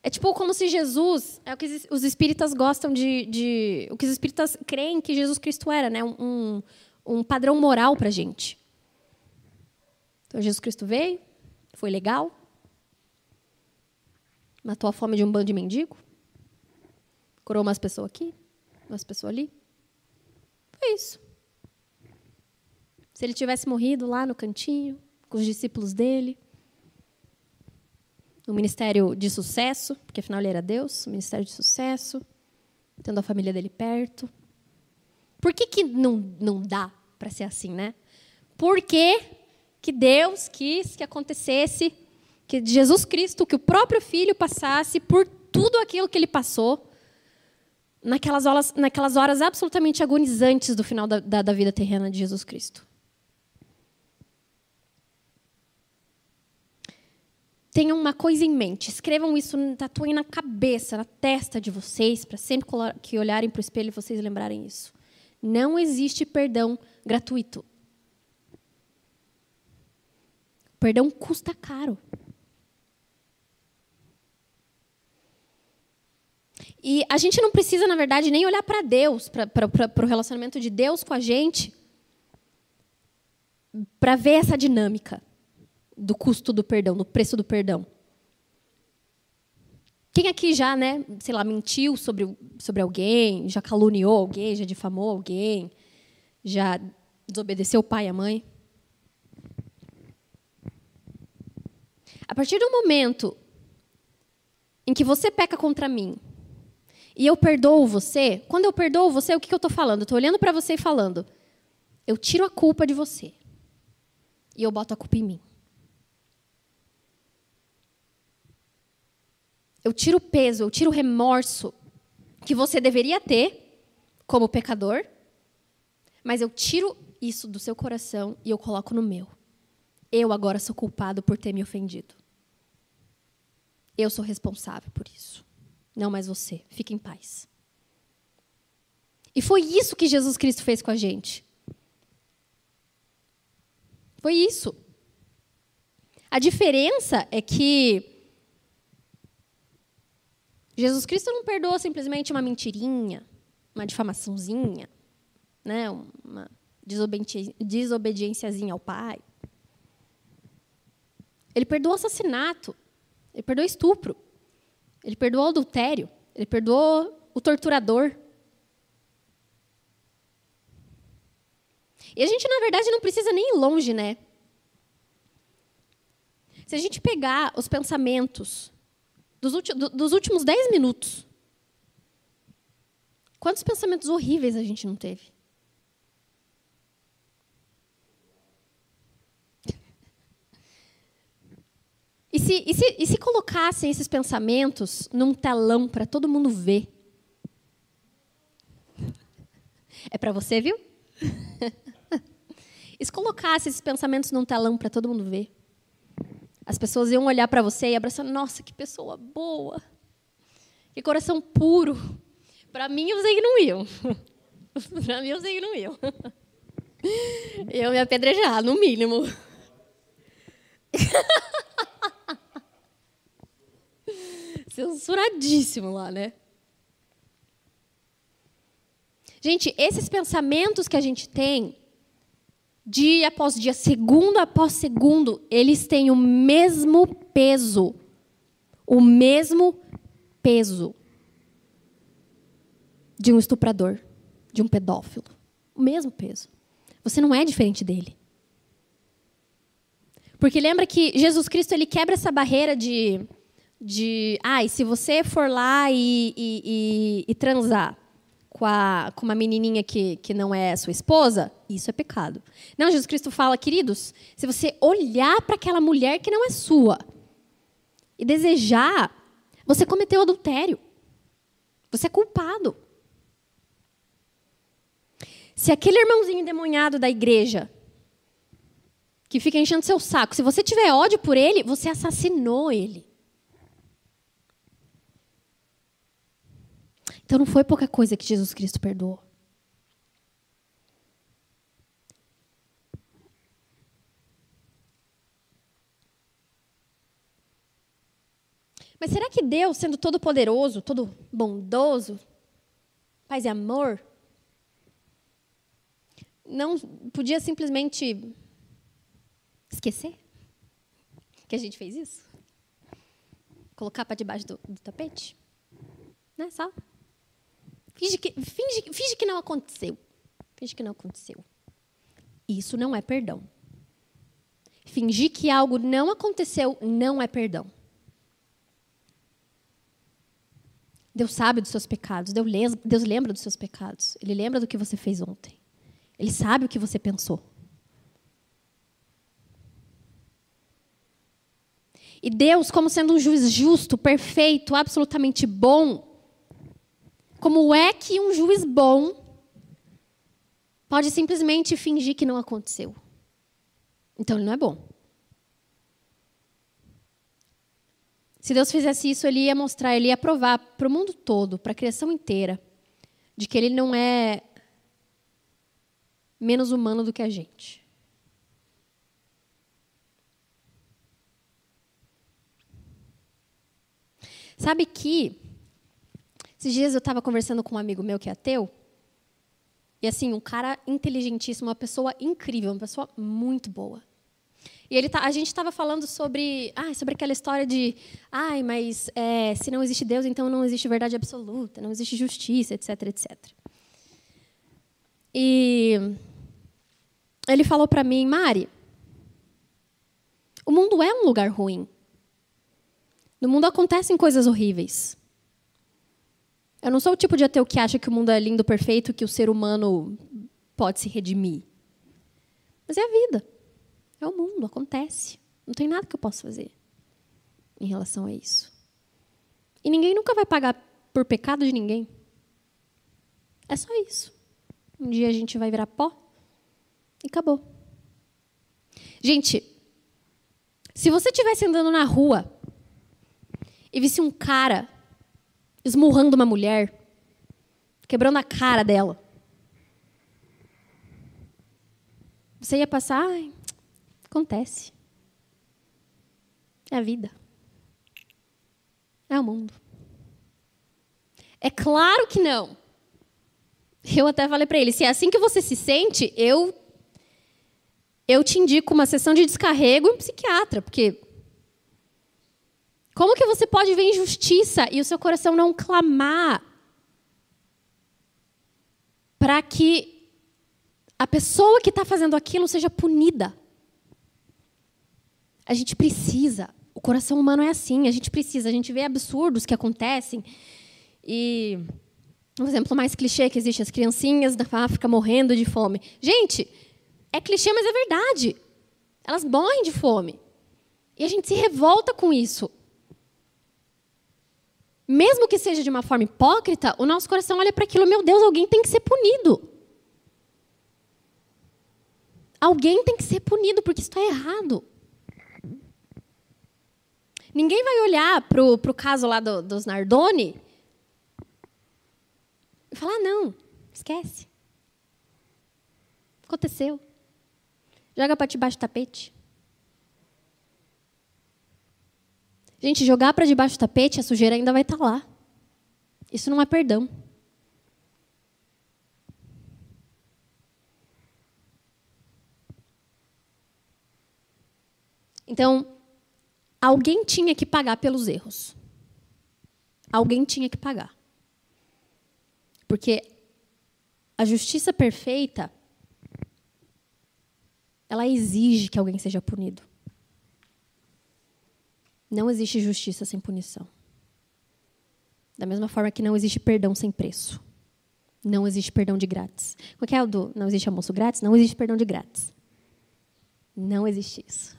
É tipo como se Jesus, é o que os espíritas gostam de, de o que os espíritas creem que Jesus Cristo era, né? Um, um padrão moral para gente. Então Jesus Cristo veio, foi legal, matou a fome de um bando de mendigo, curou umas pessoas aqui, umas pessoas ali. Foi isso. Se ele tivesse morrido lá no cantinho, com os discípulos dele, um ministério de sucesso, porque afinal ele era Deus, ministério de sucesso, tendo a família dele perto. Por que, que não, não dá para ser assim, né? Porque que Deus quis que acontecesse, que Jesus Cristo, que o próprio Filho passasse por tudo aquilo que ele passou, naquelas horas, naquelas horas absolutamente agonizantes do final da, da, da vida terrena de Jesus Cristo. Tenham uma coisa em mente. Escrevam isso, tatuem na cabeça, na testa de vocês, para sempre que olharem para o espelho vocês lembrarem isso. Não existe perdão gratuito. Perdão custa caro. E a gente não precisa, na verdade, nem olhar para Deus, para o relacionamento de Deus com a gente, para ver essa dinâmica do custo do perdão, do preço do perdão. Quem aqui já, né, sei lá, mentiu sobre, sobre alguém, já caluniou alguém, já difamou alguém, já desobedeceu o pai e a mãe? A partir do momento em que você peca contra mim e eu perdoo você, quando eu perdoo você, o que, eu estou falando? Estou olhando para você e falando: eu tiro a culpa de você e eu boto a culpa em mim. Eu tiro o peso, eu tiro o remorso que você deveria ter como pecador, mas eu tiro isso do seu coração e eu coloco no meu. Eu agora sou culpado por ter me ofendido. Eu sou responsável por isso. Não mais você. Fique em paz. E foi isso que Jesus Cristo fez com a gente. Foi isso. A diferença é que Jesus Cristo não perdoa simplesmente uma mentirinha, uma difamaçãozinha, né? uma desobediênciazinha ao pai. Ele perdoou assassinato. Ele perdoou estupro. Ele perdoou adultério. Ele perdoou o torturador. E a gente, na verdade, não precisa nem ir longe, né? Se a gente pegar os pensamentos dos, últimos dez minutos, quantos pensamentos horríveis a gente não teve? E se, e se, e se colocassem esses pensamentos num telão para todo mundo ver? É para você, viu? e se colocasse esses pensamentos num telão para todo mundo ver? As pessoas iam olhar para você e abraçar, nossa, que pessoa boa. Que coração puro. Para mim, eu sei não iam. para mim, eu sei não iam. Eu me apedrejar, no mínimo. censuradíssimo lá, né? Gente, esses pensamentos que a gente tem, dia após dia, segundo após segundo, eles têm o mesmo peso. O mesmo peso de um estuprador, de um pedófilo. O mesmo peso. Você não é diferente dele. Porque lembra que Jesus Cristo ele quebra essa barreira de de, ah, e se você for lá e, e, e, e transar com, a, com uma menininha que, que não é sua esposa, isso é pecado. Não, Jesus Cristo fala, queridos, se você olhar para aquela mulher que não é sua e desejar, você cometeu adultério. Você é culpado. Se aquele irmãozinho endemoniado da igreja que fica enchendo seu saco, se você tiver ódio por ele, você assassinou ele. Então não foi pouca coisa que Jesus Cristo perdoou. Mas será que Deus, sendo todo poderoso, todo bondoso, paz e amor, não podia simplesmente esquecer que a gente fez isso? Colocar para debaixo do, do tapete? Né? Só Finge que, finge, finge que não aconteceu. Finge que não aconteceu. Isso não é perdão. Fingir que algo não aconteceu não é perdão. Deus sabe dos seus pecados. Deus lembra dos seus pecados. Ele lembra do que você fez ontem. Ele sabe o que você pensou. E Deus, como sendo um juiz justo, perfeito, absolutamente bom, como é que um juiz bom pode simplesmente fingir que não aconteceu? Então ele não é bom. Se Deus fizesse isso, ele ia mostrar, ele ia provar para o mundo todo, para a criação inteira, de que ele não é menos humano do que a gente. Sabe que Esses dias eu estava conversando com um amigo meu que é ateu. E assim, um cara inteligentíssimo, uma pessoa incrível, uma pessoa muito boa. E ele tá, a gente estava falando sobre, ah, sobre aquela história de, ai, mas é, se não existe Deus, então não existe verdade absoluta, não existe justiça, etc, etc. E ele falou para mim, Mari, o mundo é um lugar ruim. No mundo acontecem coisas horríveis. Eu não sou o tipo de ateu que acha que o mundo é lindo, perfeito, que o ser humano pode se redimir. Mas é a vida. É o mundo, acontece. Não tem nada que eu possa fazer em relação a isso. E ninguém nunca vai pagar por pecado de ninguém. É só isso. Um dia a gente vai virar pó e acabou. Gente, se você estivesse andando na rua e visse um cara esmurrando uma mulher, quebrando a cara dela, você ia passar, ai, acontece. É a vida. É o mundo. É claro que não. Eu até falei para ele, se é assim que você se sente, eu eu te indico uma sessão de descarrego em psiquiatra, porque como que você pode ver injustiça e o seu coração não clamar para que a pessoa que está fazendo aquilo seja punida? A gente precisa. O coração humano é assim. A gente precisa. A gente vê absurdos que acontecem e um exemplo mais clichê que existe as criancinhas da África morrendo de fome. Gente, é clichê, mas é verdade. Elas morrem de fome. E a gente se revolta com isso. Mesmo que seja de uma forma hipócrita, o nosso coração olha para aquilo, meu Deus, alguém tem que ser punido. Alguém tem que ser punido porque isso está errado. Ninguém vai olhar para o caso lá do, dos Nardoni e falar: não, esquece. Aconteceu. Joga para debaixo do tapete. Gente, jogar para debaixo do tapete, a sujeira ainda vai estar tá lá. Isso não é perdão. Então, alguém tinha que pagar pelos erros. Alguém tinha que pagar. Porque a justiça perfeita ela exige que alguém seja punido. Não existe justiça sem punição. Da mesma forma que não existe perdão sem preço. Não existe perdão de grátis. Qual é o do não existe almoço grátis? Não existe perdão de grátis. Não existe isso.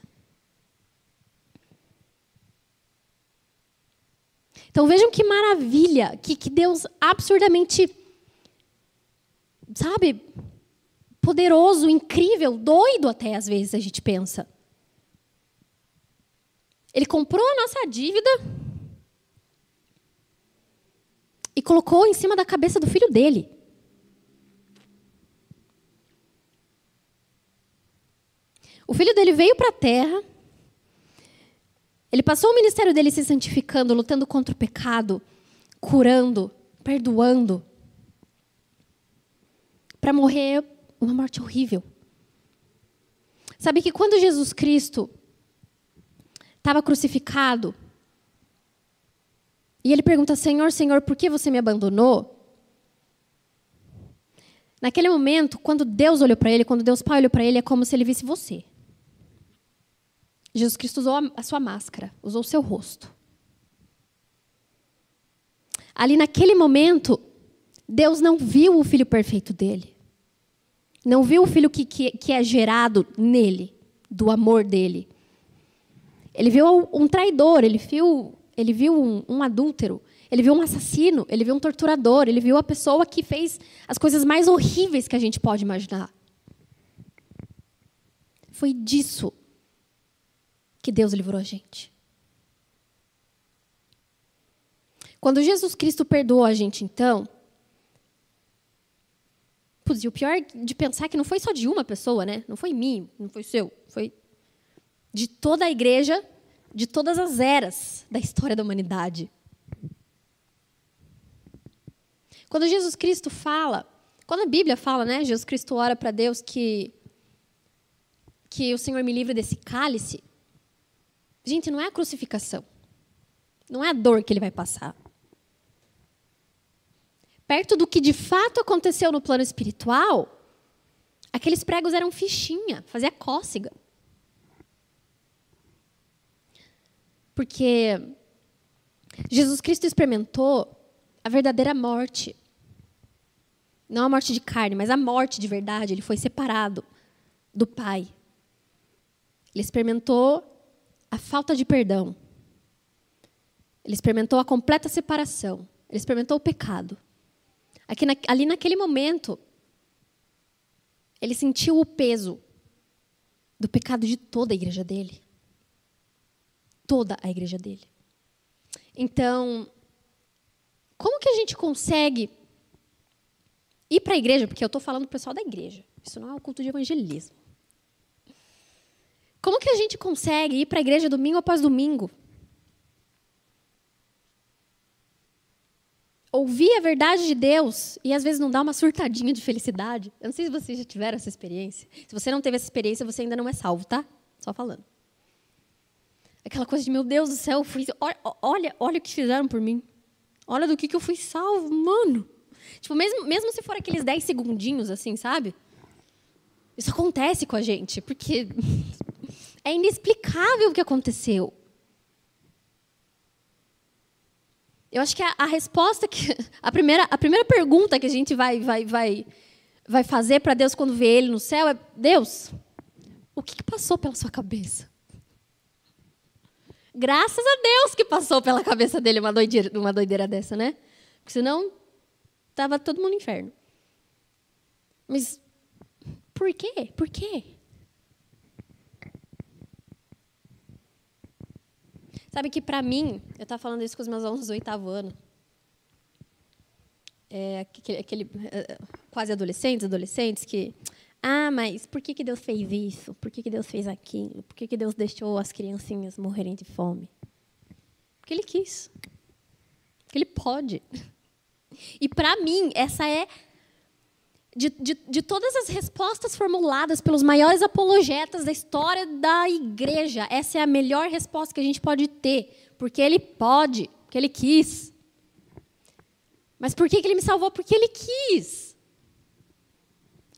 Então vejam que maravilha, que, que Deus absurdamente, sabe, poderoso, incrível, doido até às vezes a gente pensa. Ele comprou a nossa dívida e colocou em cima da cabeça do filho dele. O filho dele veio para a terra, ele passou o ministério dele se santificando, lutando contra o pecado, curando, perdoando, para morrer uma morte horrível. Sabe que quando Jesus Cristo estava crucificado, e ele pergunta: Senhor, Senhor, por que você me abandonou? Naquele momento, quando Deus olhou para ele, quando Deus Pai olhou para ele, é como se ele visse você. Jesus Cristo usou a sua máscara, usou o seu rosto. Ali naquele momento, Deus não viu o filho perfeito dele. Não viu o filho que, que, que é gerado nele, do amor dele. Ele viu um traidor, ele viu, ele viu um, um adúltero, ele viu um assassino, ele viu um torturador, ele viu a pessoa que fez as coisas mais horríveis que a gente pode imaginar. Foi disso que Deus livrou a gente. Quando Jesus Cristo perdoou a gente, então, e o pior de pensar é que não foi só de uma pessoa, né? Não foi mim, não foi seu. Foi de toda a igreja, de todas as eras da história da humanidade. Quando Jesus Cristo fala, quando a Bíblia fala, né, Jesus Cristo ora para Deus que que o Senhor me livre desse cálice. Gente, não é a crucificação. Não é a dor que ele vai passar. Perto do que de fato aconteceu no plano espiritual, aqueles pregos eram fichinha, fazia cócega. Porque Jesus Cristo experimentou a verdadeira morte. Não a morte de carne, mas a morte de verdade. Ele foi separado do Pai. Ele experimentou a falta de perdão. Ele experimentou a completa separação. Ele experimentou o pecado. Aqui ali naquele momento, ele sentiu o peso do pecado de toda a igreja dele toda a igreja dele. Então, como que a gente consegue ir para a igreja? Porque eu estou falando para o pessoal da igreja. Isso não é um culto de evangelismo. Como que a gente consegue ir para a igreja domingo após domingo? Ouvir a verdade de Deus e às vezes não dar uma surtadinha de felicidade. Eu não sei se vocês já tiveram essa experiência. Se você não teve essa experiência, você ainda não é salvo, tá? Só falando. Aquela coisa de, meu Deus do céu, fui, olha, olha o que fizeram por mim. Olha do que, que eu fui salvo, mano. Tipo, mesmo, mesmo se for aqueles 10 segundinhos, assim, sabe? Isso acontece com a gente, porque é inexplicável o que aconteceu. Eu acho que a, a, resposta que a primeira a primeira pergunta que a gente vai vai vai vai fazer para Deus quando vê ele no céu é Deus, o que, que passou pela sua cabeça? Graças a Deus que passou pela cabeça dele uma doideira, uma doideira dessa, né? Porque senão tava todo mundo no inferno. Mas por quê? Por quê? Sabe que para mim, eu estava falando isso com os meus alunos do oitavo ano. É, aquele, aquele é, quase adolescentes, adolescentes que ah, mas por que, que Deus fez isso? Por que, que Deus fez aquilo? Por que, que Deus deixou as criancinhas morrerem de fome? Porque Ele quis. Porque Ele pode. E para mim, essa é. De, de, de todas as respostas formuladas pelos maiores apologetas da história da igreja, essa é a melhor resposta que a gente pode ter. Porque Ele pode, porque Ele quis. Mas por que, que Ele me salvou? Porque Ele quis.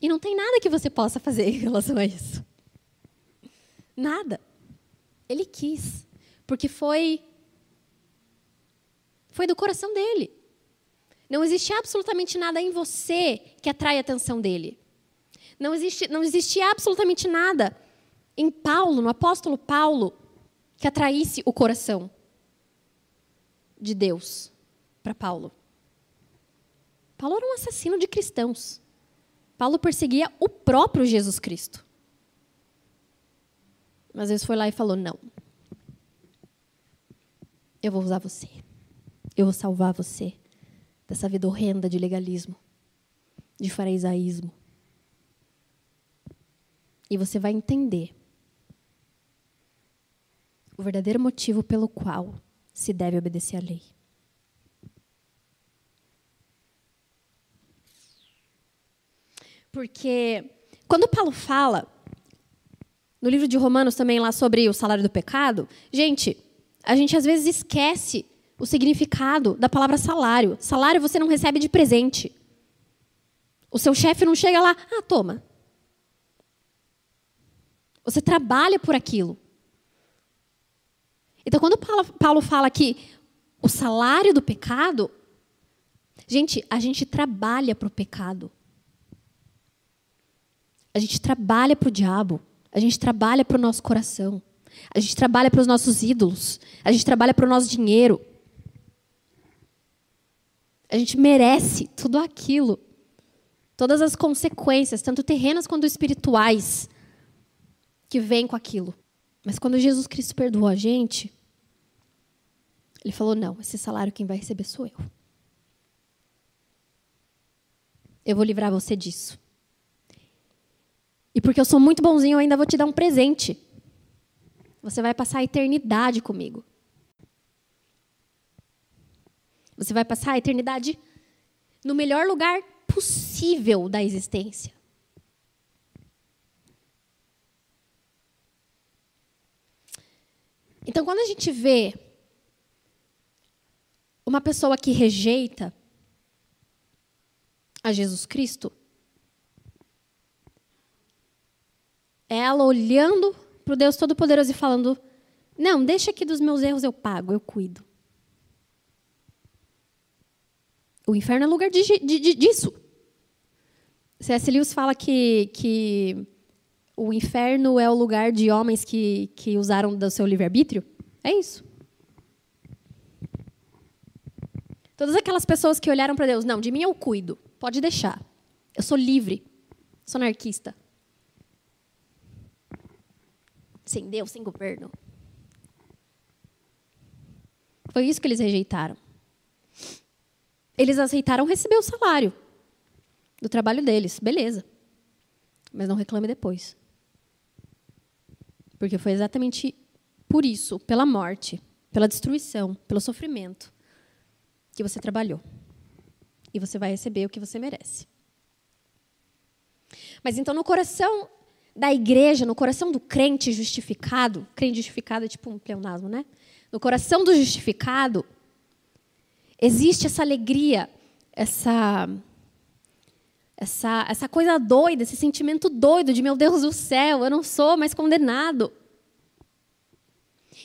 E não tem nada que você possa fazer em relação a isso. Nada. Ele quis. Porque foi. Foi do coração dele. Não existe absolutamente nada em você que atrai a atenção dele. Não existe, não existe absolutamente nada em Paulo, no apóstolo Paulo, que atraísse o coração de Deus para Paulo. Paulo era um assassino de cristãos. Paulo perseguia o próprio Jesus Cristo. Mas Deus foi lá e falou: Não. Eu vou usar você. Eu vou salvar você dessa vida horrenda de legalismo, de farisaísmo. E você vai entender o verdadeiro motivo pelo qual se deve obedecer à lei. Porque quando Paulo fala, no livro de Romanos também lá sobre o salário do pecado, gente, a gente às vezes esquece o significado da palavra salário. Salário você não recebe de presente. O seu chefe não chega lá, ah, toma. Você trabalha por aquilo. Então, quando Paulo fala que o salário do pecado, gente, a gente trabalha para o pecado. A gente trabalha para o diabo. A gente trabalha para o nosso coração. A gente trabalha para os nossos ídolos. A gente trabalha para o nosso dinheiro. A gente merece tudo aquilo. Todas as consequências, tanto terrenas quanto espirituais, que vêm com aquilo. Mas quando Jesus Cristo perdoou a gente, ele falou: não, esse salário quem vai receber sou eu. Eu vou livrar você disso. E porque eu sou muito bonzinho, eu ainda vou te dar um presente. Você vai passar a eternidade comigo. Você vai passar a eternidade no melhor lugar possível da existência. Então, quando a gente vê uma pessoa que rejeita a Jesus Cristo, ela olhando para o Deus Todo-Poderoso e falando: Não, deixa que dos meus erros eu pago, eu cuido. O inferno é lugar de, de, de, disso. C.S. Lewis fala que, que o inferno é o lugar de homens que, que usaram do seu livre-arbítrio? É isso. Todas aquelas pessoas que olharam para Deus, não, de mim eu cuido, pode deixar. Eu sou livre, sou anarquista. Sem Deus, sem governo. Foi isso que eles rejeitaram. Eles aceitaram receber o salário do trabalho deles, beleza. Mas não reclame depois. Porque foi exatamente por isso, pela morte, pela destruição, pelo sofrimento, que você trabalhou. E você vai receber o que você merece. Mas então, no coração da igreja, no coração do crente justificado, crente justificado é tipo um pleonasmo, né? No coração do justificado, existe essa alegria, essa essa, essa coisa doida, esse sentimento doido de meu Deus do céu, eu não sou mais condenado.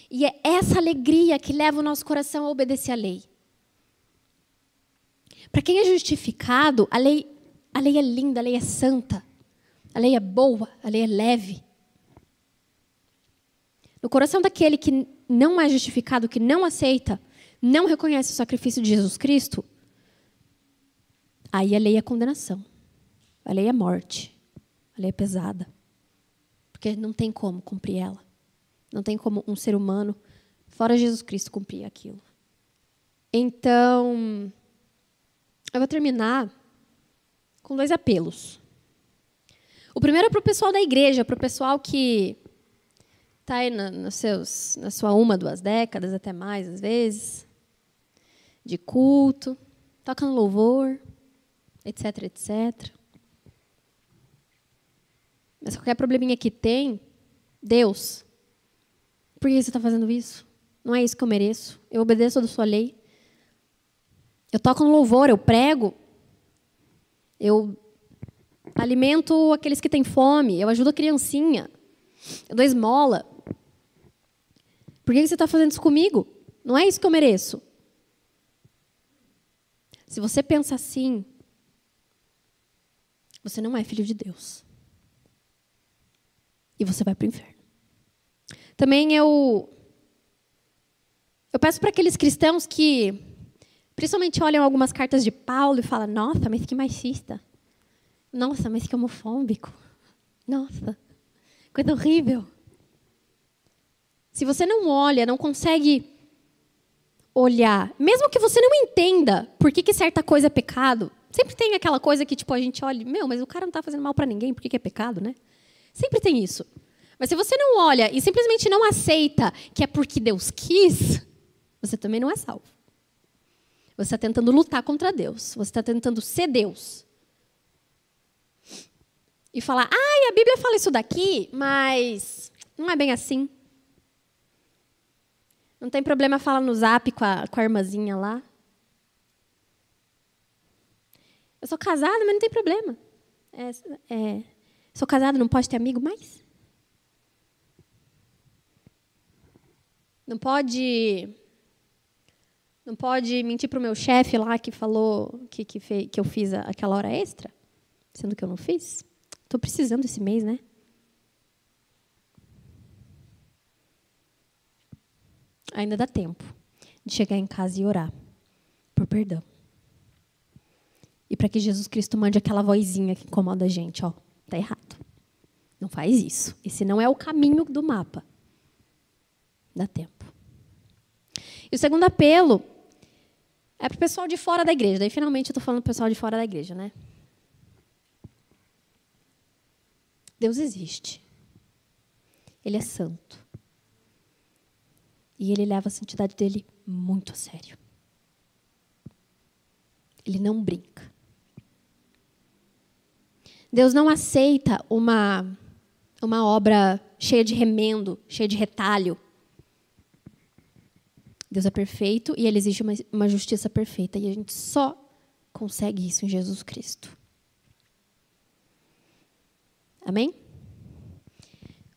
E é essa alegria que leva o nosso coração a obedecer à lei. Para quem é justificado, a lei, a lei é linda, a lei é santa, a lei é boa, a lei é leve. No coração daquele que não é justificado, que não aceita, não reconhece o sacrifício de Jesus Cristo, aí a lei é condenação. A lei é morte. A lei é pesada. Porque não tem como cumprir ela. Não tem como um ser humano, fora Jesus Cristo, cumprir aquilo. Então, eu vou terminar com dois apelos. O primeiro é para o pessoal da igreja, para o pessoal que está aí na, nos seus, na sua uma, duas décadas, até mais às vezes, de culto, toca no louvor, etc, etc. Mas qualquer probleminha que tem, Deus, por que você está fazendo isso? Não é isso que eu mereço. Eu obedeço a sua lei. Eu toco no louvor, eu prego. Eu alimento aqueles que têm fome. Eu ajudo a criancinha. Eu dou esmola. Por que você está fazendo isso comigo? Não é isso que eu mereço. Se você pensa assim, você não é filho de Deus e você vai para o inferno. Também eu eu peço para aqueles cristãos que principalmente olham algumas cartas de Paulo e falam: "Nossa, mas que machista. Nossa, mas que homofóbico. Nossa, coisa horrível." Se você não olha, não consegue olhar, mesmo que você não entenda por que, que certa coisa é pecado, sempre tem aquela coisa que tipo a gente olha, meu, mas o cara não está fazendo mal para ninguém, por que, que é pecado, né? Sempre tem isso. Mas se você não olha e simplesmente não aceita que é porque Deus quis, você também não é salvo. Você está tentando lutar contra Deus. Você está tentando ser Deus. E falar, ai, a Bíblia fala isso daqui, mas não é bem assim. Não tem problema falar no zap com a, com a irmãzinha lá. Eu sou casada, mas não tem problema. É, é, Sou casada, não pode ter amigo mais? Não pode. Não pode mentir para o meu chefe lá que falou que, que, fez, que eu fiz aquela hora extra, sendo que eu não fiz? Estou precisando esse mês, né? Ainda dá tempo de chegar em casa e orar por perdão. E para que Jesus Cristo mande aquela vozinha que incomoda a gente, ó. Está errado. Não faz isso. Esse não é o caminho do mapa. Dá tempo. E o segundo apelo é para o pessoal de fora da igreja. Daí, finalmente, eu estou falando para o pessoal de fora da igreja, né? Deus existe. Ele é santo. E ele leva a santidade dele muito a sério. Ele não brinca. Deus não aceita uma, uma obra cheia de remendo, cheia de retalho. Deus é perfeito e ele exige uma, uma justiça perfeita. E a gente só consegue isso em Jesus Cristo. Amém?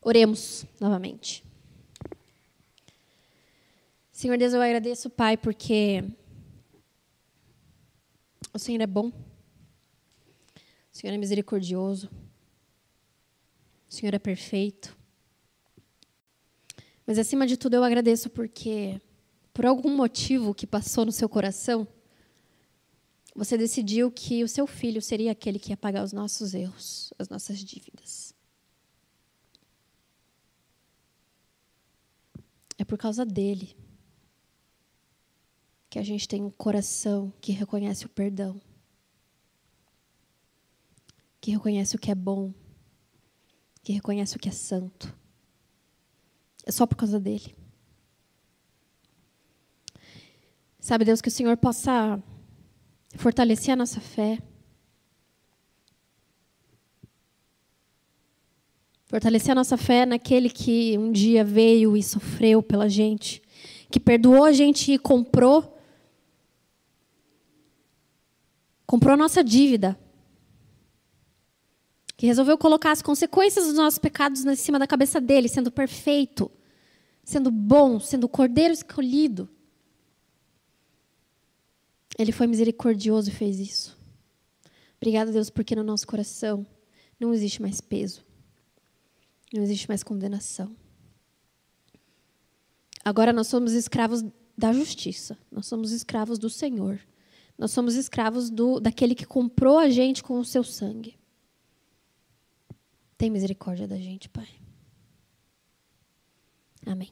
Oremos novamente. Senhor Deus, eu agradeço, Pai, porque o Senhor é bom. O Senhor é misericordioso. O Senhor é perfeito. Mas acima de tudo eu agradeço porque, por algum motivo que passou no seu coração, você decidiu que o seu filho seria aquele que ia pagar os nossos erros, as nossas dívidas. É por causa dele que a gente tem um coração que reconhece o perdão, que reconhece o que é bom, que reconhece o que é santo. É só por causa dele. Sabe, Deus, que o Senhor possa fortalecer a nossa fé. Fortalecer a nossa fé naquele que um dia veio e sofreu pela gente, que perdoou a gente e comprou comprou a nossa dívida, que resolveu colocar as consequências dos nossos pecados em cima da cabeça dele, sendo perfeito, sendo bom, sendo o cordeiro escolhido. Ele foi misericordioso e fez isso. Obrigada, Deus, porque no nosso coração não existe mais peso, não existe mais condenação. Agora nós somos escravos da justiça, nós somos escravos do Senhor. Nós somos escravos do, daquele que comprou a gente com o seu sangue. Tem misericórdia da gente, Pai. Amém.